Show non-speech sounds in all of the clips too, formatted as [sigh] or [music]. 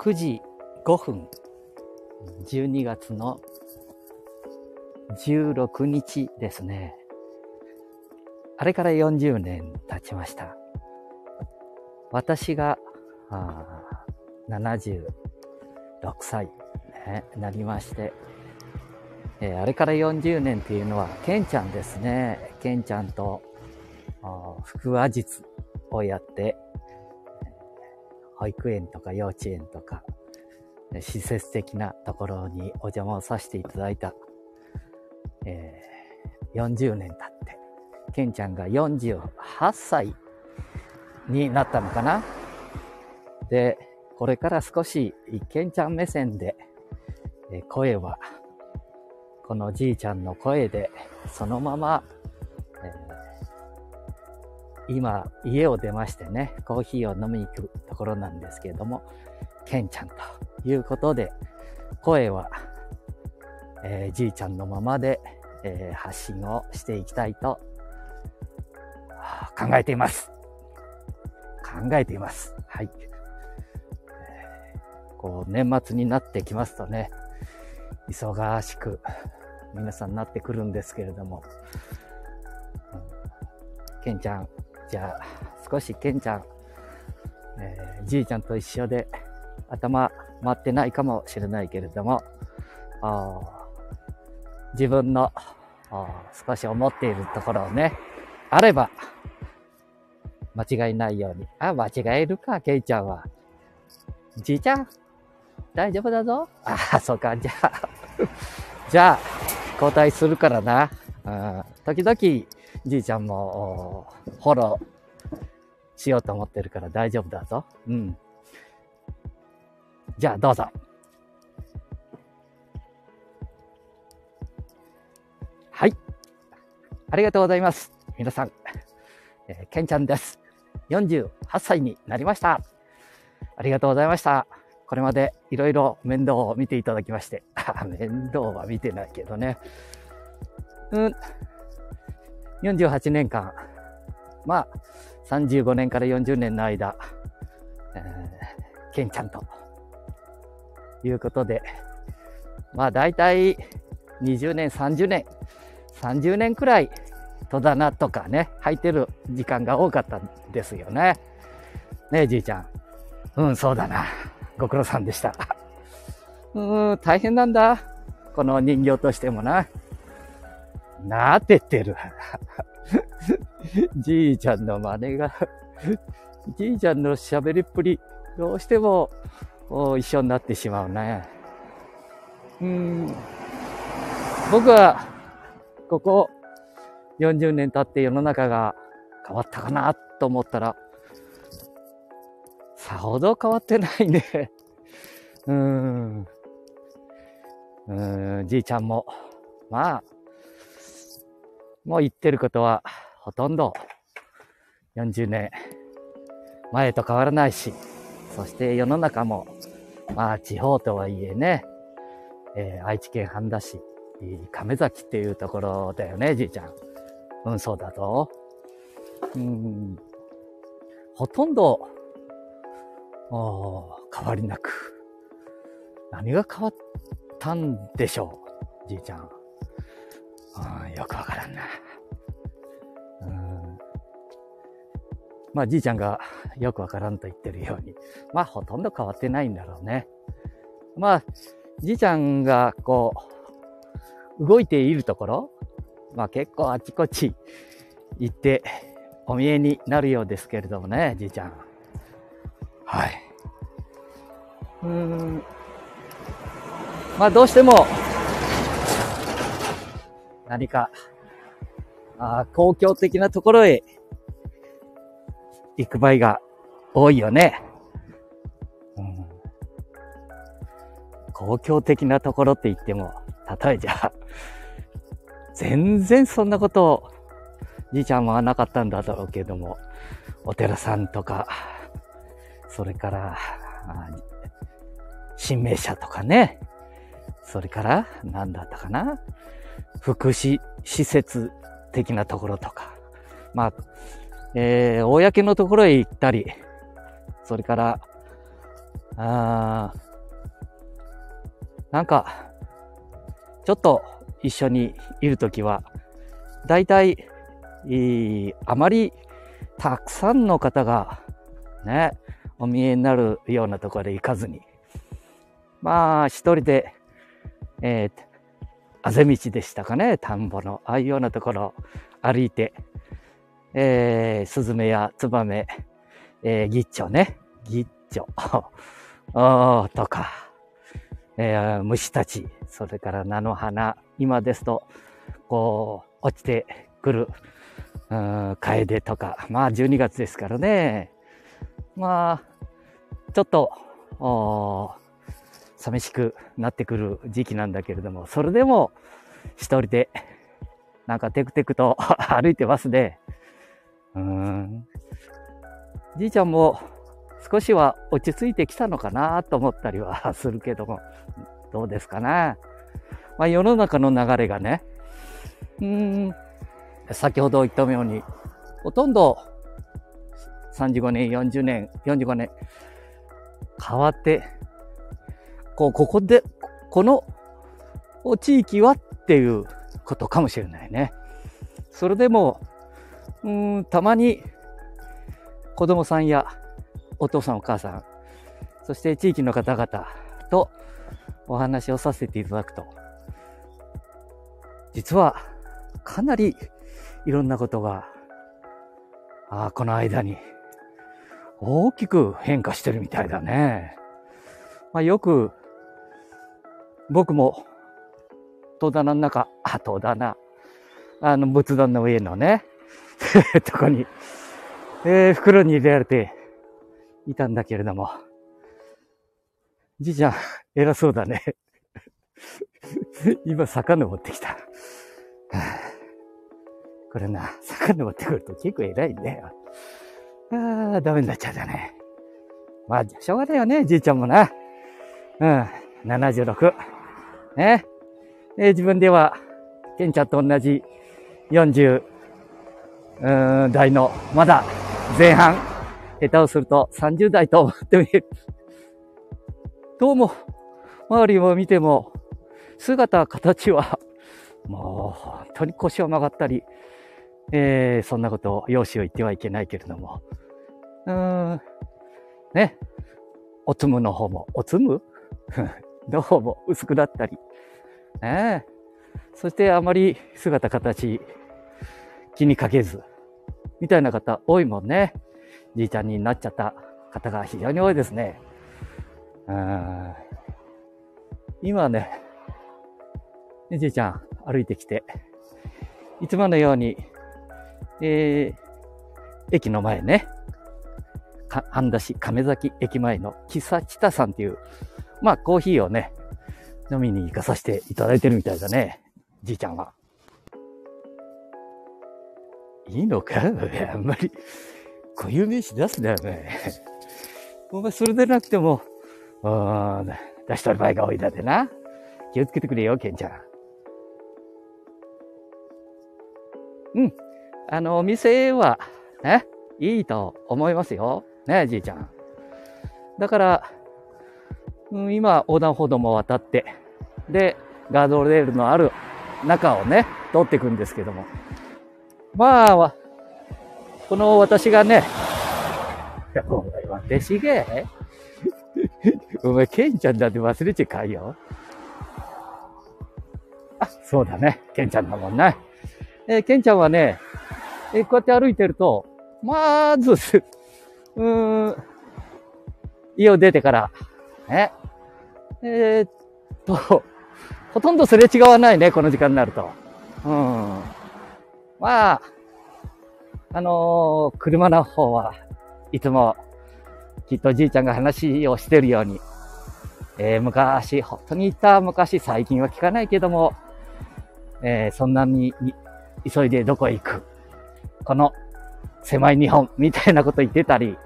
9時5分、12月の16日ですね。あれから40年経ちました。私が76歳、ね、なりまして、えー、あれから40年っていうのは、ケンちゃんですね。ケンちゃんと、腹話術をやって、保育園とか幼稚園とか、施設的なところにお邪魔をさせていただいた、えー、40年経って、ケンちゃんが48歳になったのかな。で、これから少し、ケンちゃん目線で、え声はこのじいちゃんの声で、そのまま、今、家を出ましてね、コーヒーを飲みに行くところなんですけれども、ケンちゃんということで、声は、えー、じいちゃんのままで、えー、発信をしていきたいと考えています。考えています。はい。こう、年末になってきますとね、忙しく皆さんなってくるんですけれども、ケンちゃん、じゃあ少しケンちゃん、えー、じいちゃんと一緒で頭回ってないかもしれないけれども、自分の少し思っているところをね、あれば、間違いないように。あ、間違えるか、ケイちゃんは。じいちゃん大丈夫だぞあ、そうか、じゃあじゃあ、交代するからな。うん、時々、じいちゃんも、フォローしようと思ってるから大丈夫だぞ。うん。じゃあ、どうぞ。はい。ありがとうございます。皆さん、えー、ケンちゃんです。48歳になりました。ありがとうございました。これまでいろいろ面倒を見ていただきまして、面倒は見てないけどね。うん。48年間、まあ、35年から40年の間、えー、ケンちゃんと、いうことで、まあ大体20年、30年、30年くらい戸棚とかね、履いてる時間が多かったんですよね。ねえ、じいちゃん。うん、そうだな。ご苦労さんでした。うん、大変なんだ。この人形としてもな。なってってる。[laughs] じいちゃんの真似がじいちゃんの喋りっぷり、どうしても一緒になってしまうね。うん。僕は、ここ40年経って世の中が変わったかなと思ったら、さほど変わってないね。[laughs] うん。うん、じいちゃんも、まあ、もう言ってることはほとんど40年前と変わらないし、そして世の中も、まあ地方とはいえね、えー、愛知県半田市、亀崎っていうところだよね、じいちゃん。うん、そうだぞ。うん、ほとんど変わりなく。何が変わったんでしょう、じいちゃん。うん、よくわからんな。うん、まあ、じいちゃんがよくわからんと言ってるように、まあ、ほとんど変わってないんだろうね。まあ、じいちゃんがこう、動いているところ、まあ結構あちこち行ってお見えになるようですけれどもね、じいちゃん。はい。うーん。まあどうしても、何か、あ公共的なところへ行く場合が多いよね。うん、公共的なところって言っても、例えじゃ全然そんなことをじいちゃんはなかったんだろうけども、お寺さんとか、それから、新名車とかね。それから、何だったかな福祉施設的なところとか。まあ、えー、公のところへ行ったり、それから、あなんか、ちょっと一緒にいるときは、だいたい、あまりたくさんの方がね、お見えになるようなところで行かずに、まあ、一人で、えー、あぜ道でしたかね、田んぼの、ああいうようなところを歩いて、えー、スズメやツバメ、えー、ギッチョね、ギッチョ [laughs] とか、えー、虫たち、それから菜の花、今ですと、こう、落ちてくる、うん、カエデとか、まあ12月ですからね、まあ、ちょっと、寂しくなってくる時期なんだけれども、それでも一人でなんかテクテクと [laughs] 歩いてますね。うん。じいちゃんも少しは落ち着いてきたのかなと思ったりはするけども、どうですかね。まあ世の中の流れがね、うん、先ほど言ったように、ほとんど35年、40年、45年変わってこう、ここで、この地域はっていうことかもしれないね。それでも、うん、たまに子供さんやお父さんお母さん、そして地域の方々とお話をさせていただくと、実はかなりいろんなことが、ああこの間に大きく変化してるみたいだね。まあ、よく僕も、戸棚の中、あ、戸棚、あの、仏壇の上のね、[laughs] とこに、えー、袋に入れられていたんだけれども、じいちゃん、偉そうだね。[laughs] 今、遡ってきた。[sighs] これな、遡ってくると結構偉いんだよ。ああ、ダメになっちゃうだね。まあ、しょうがないよね、じいちゃんもな。うん、76。ね。え、自分では、ケンちゃんと同じ40代の、まだ前半、下手をすると30代と思ってみる。どうも、周りを見ても、姿、形は、もう本当に腰を曲がったり、えー、そんなことを容姿を言ってはいけないけれども、うーん、ね、おつむの方も、おつむ？どうも薄くなったり、ねそしてあまり姿形気にかけず、みたいな方多いもんね。じいちゃんになっちゃった方が非常に多いですね。うん今ね、じいちゃん歩いてきて、いつものように、えー、駅の前ね、か半田市亀崎駅前の喫茶チタさんっていうまあ、コーヒーをね、飲みに行かさせていただいてるみたいだね。じいちゃんは。いいのか？[laughs] あんまり、固有名詞出すなよね。[laughs] お前、それでなくても、あ出しとる場合が多いだでな。気をつけてくれよ、ケンちゃん。うん。あの、お店は、ね、いいと思いますよ。ね、じいちゃん。だから、うん、今、横断歩道も渡って、で、ガードレールのある中をね、通っていくんですけども。まあ、この私がね、お前、私が [laughs] お前、ケンちゃんだって忘れちゃかいよ。あ、そうだね。ケンちゃんだもんね。えー、ケンちゃんはね、えー、こうやって歩いてると、まず、うーん、家を出てから、ね、えー、っと、[laughs] ほとんどすれ違わないね、この時間になると。うん。まあ、あのー、車の方はいつもきっとじいちゃんが話をしてるように、えー、昔、本当に言った昔、最近は聞かないけども、えー、そんなに急いでどこへ行く。この狭い日本みたいなこと言ってたり、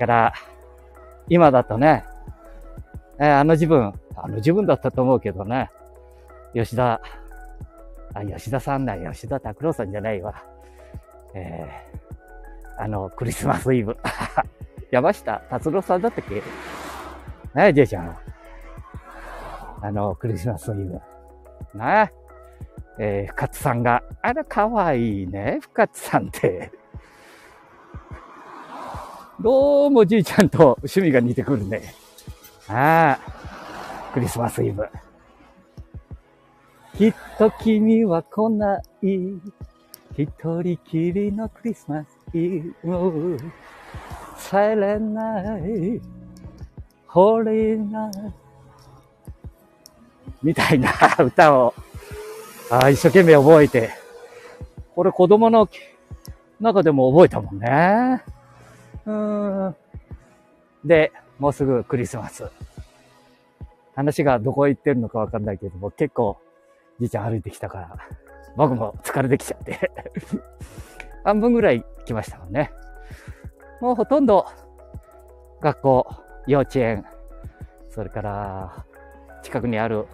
から、今だとね、えー、あの自分、あの自分だったと思うけどね、吉田、あ、吉田さんだ、吉田拓郎さんじゃないわ。えー、あの、クリスマスイブ。[laughs] 山下達郎さんだったっけ？ね、じいちゃん。あの、クリスマスイブ。なえー、深津さんが、あら、かわいいね、深津さんって。どうもじいちゃんと趣味が似てくるね。ああ、クリスマスイブ。きっと君は来ない。一人きりのクリスマスイブ。サイレンナイホリーナイみたいな歌を、あ一生懸命覚えて、これ子供の中でも覚えたもんね。うん。で、もうすぐクリスマス。話がどこ行ってるのかわかんないけども、結構、じいちゃん歩いてきたから、僕も疲れてきちゃって [laughs] 半分ぐらい来ましたもんね。もうほとんど、学校、幼稚園、それから、近くにある、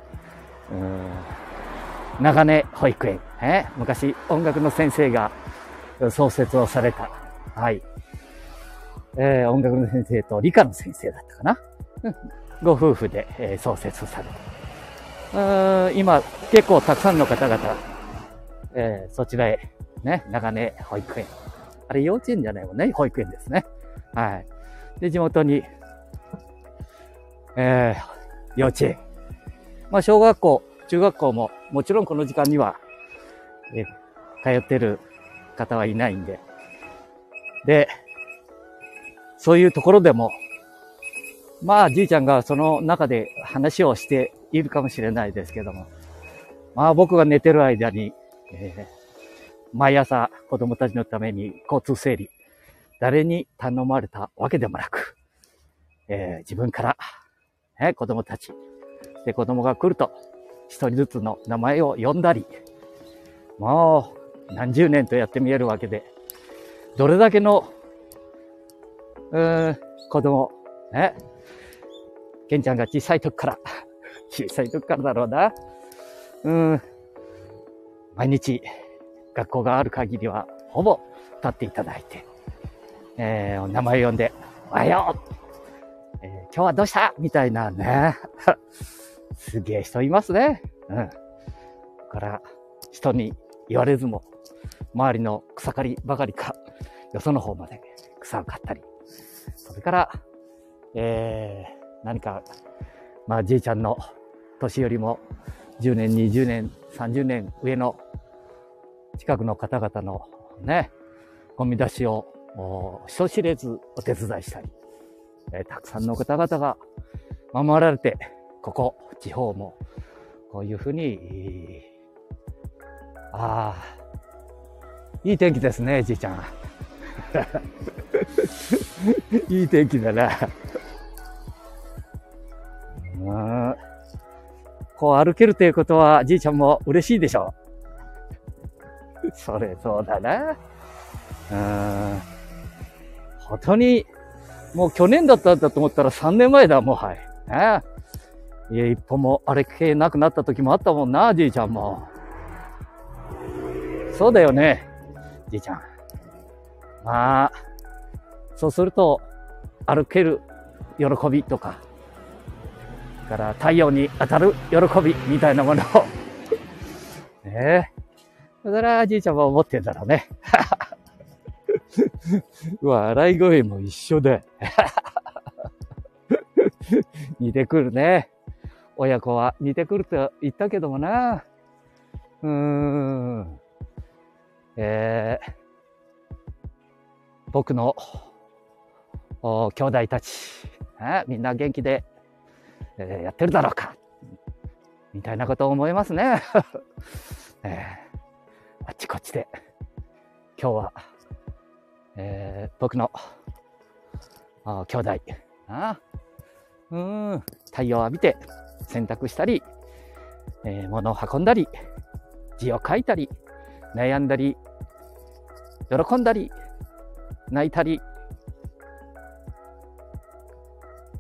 うん、長根保育園、え？昔音楽の先生が創設をされた、はい。えー、音楽の先生と理科の先生だったかな。[laughs] ご夫婦で、えー、創設された。今、結構たくさんの方々、えー、そちらへ、ね、長根保育園。あれ幼稚園じゃないもんね、保育園ですね。はい。で、地元に、えー、幼稚園。まあ、小学校、中学校も、もちろんこの時間には、えー、通ってる方はいないんで。で、そういうところでも、まあ、じいちゃんがその中で話をしているかもしれないですけども、まあ僕が寝てる間に、えー、毎朝子供たちのために交通整理、誰に頼まれたわけでもなく、えー、自分から、ね、子供たち、で子供が来ると、一人ずつの名前を呼んだり、もう何十年とやってみえるわけで、どれだけの、うーん、子供、ね、ケンちゃんが小さい時から、[laughs] 小さい時からだろうな、うん、毎日学校がある限りは、ほぼ立っていただいて、えー、名前呼んで、おはよう、えー、今日はどうした？みたいなね。[laughs] すげえ人いますね。うん。から、人に言われずも、周りの草刈りばかりか、よその方まで草を刈ったり、れから、えー、何か、まあ、じいちゃんの年よりも10年、20年、30年上の近くの方々のね、ゴミ出しを人知れずお手伝いしたり、えー、たくさんの方々が守られて、ここ、地方も、こういうふうに、ああ、いい天気ですね、じいちゃん。[laughs] いい天気だな。[laughs] うん。こう歩けるということは、じいちゃんも嬉しいでしょう。それそうだな。うん。本当に、もう去年だったんだと思ったら3年前だ、もうはい。ねいや、一歩もあれ系なくなった時もあったもんな、じいちゃんも。そうだよね、じいちゃん。まあ、そうすると、歩ける喜びとか、から太陽に当たる喜びみたいなものを [laughs] ねえ。それはじいちゃんは思ってんだろうね。[laughs] 笑い声も一緒で。[laughs] 似てくるね。親子は似てくると言ったけどもな。うーん。えー、僕の兄弟たち、みんな元気で、えー、やってるだろうか。みたいなことを思いますね。[laughs] えー、あっちこっちで、今日は、えー、僕の兄弟、あうん、太陽を浴びて洗濯したり、えー、物を運んだり、字を書いたり、悩んだり、喜んだり、泣いたり、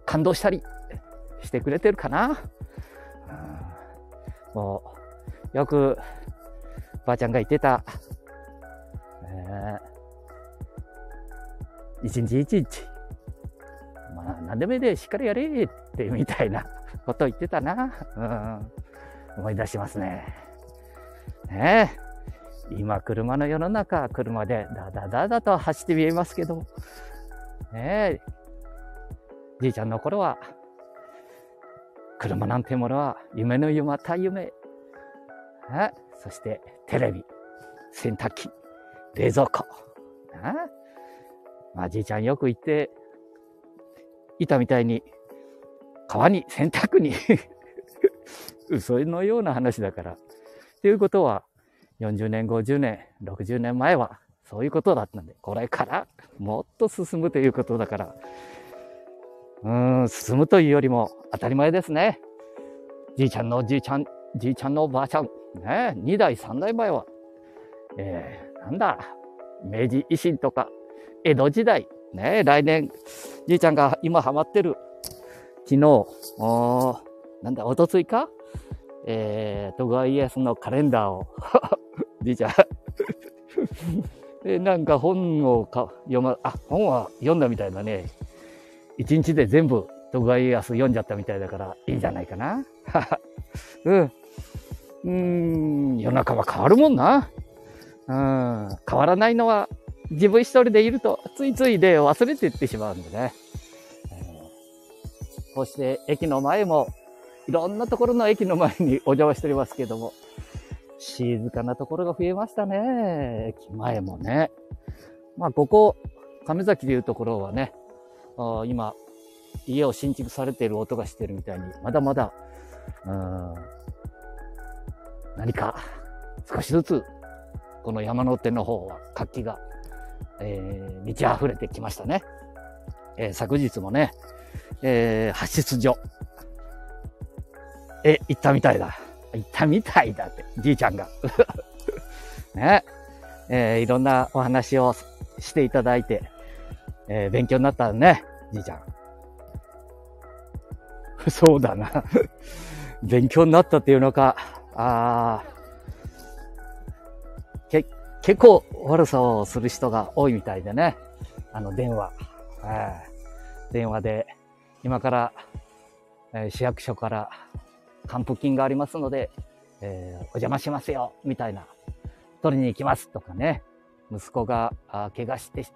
感動したりしてくれてるかな。もう、よく、ばあちゃんが言ってた、えー、一日一日、まあ、何でもいいでしっかりやれってみたいなことを言ってたな。うん。思い出しますね。ねえ。今、車の世の中、車でダダダダと走って見えますけど、ね。じいちゃんの頃は、車なんてものは夢の夢た夢。ね、そしてテレビ、洗濯機、冷蔵庫。ね、まあじいちゃんよく言っていたみたいに、川に洗濯に [laughs] 嘘のような話だから。ということは、40年、50年、60年前はそういうことだったんで、これからもっと進むということだから、うん、進むというよりも当たり前ですね。じいちゃんのじいちゃん、じいちゃんのおばあちゃん、ね、2代、3代前は、えー、なんだ、明治維新とか、江戸時代、ね、来年、じいちゃんが今ハマってる、昨日、おなんだ、おとついか？えー、徳川家康のカレンダーを。[laughs] じいちゃん。[laughs] え、なんか本をか読ま、あ、本は読んだみたいだね。一日で全部徳川家康読んじゃったみたいだからいいんじゃないかな。[laughs] うん。うん、世の中は変わるもんな。うん、変わらないのは自分一人でいるとついつい例を忘れていってしまうんでね。こうして駅の前もいろんなところの駅の前にお邪魔しておりますけども、静かなところが増えましたね。駅前もね。まあ、ここ、亀崎でいうところはね、今、家を新築されている音がしてるみたいに、まだまだ、うん、何か少しずつ、この山の手の方は活気が、えー、満ち溢れてきましたね。えー、昨日もね、えー、発出所。え、行ったみたいだ。行ったみたいだって、じいちゃんが。[laughs] ね。えー、いろんなお話をしていただいて、えー、勉強になったね、じいちゃん。[laughs] そうだな。[laughs] 勉強になったっていうのか、あけ、結構悪さをする人が多いみたいでね。あの、電話。え、電話で、今から、えー、市役所から還付金がありますので、えー、お邪魔しますよ、みたいな。取りに行きますとかね。息子があ怪我して、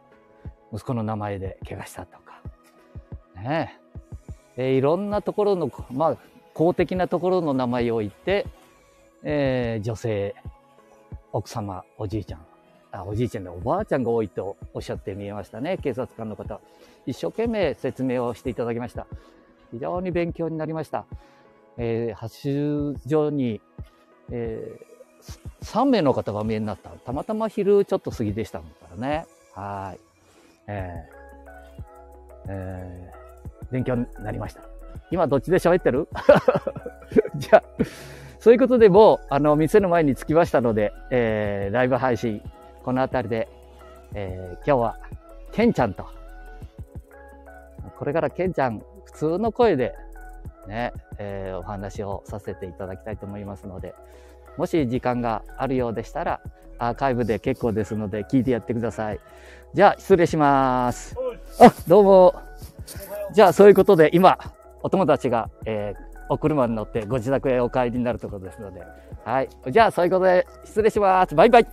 息子の名前で怪我したとか。ねえー、いろんなところの、まあ、公的なところの名前を言って、えー、女性、奥様、おじいちゃん、あ、おじいちゃんでおばあちゃんが多いとおっしゃって見えましたね。警察官の方。一生懸命説明をしていただきました。非常に勉強になりました。えー、発出所に、えー、3名の方がお見えになった。たまたま昼ちょっと過ぎでしたからね。はい。えー、えー、勉強になりました。今どっちで喋ってる？[laughs] じゃあ、そういうことでもう、あの、店の前に着きましたので、えー、ライブ配信、この辺りで、えー、今日は、ケンちゃんと、これからケンちゃん、普通の声で、ね、えー、お話をさせていただきたいと思いますので、もし時間があるようでしたら、アーカイブで結構ですので、聞いてやってください。じゃあ、失礼します。あ、どうも。じゃあ、そういうことで、今、お友達が、えー、お車に乗ってご自宅へお帰りになるところですので。はい。じゃあ、そういうことで、失礼します。バイバイ。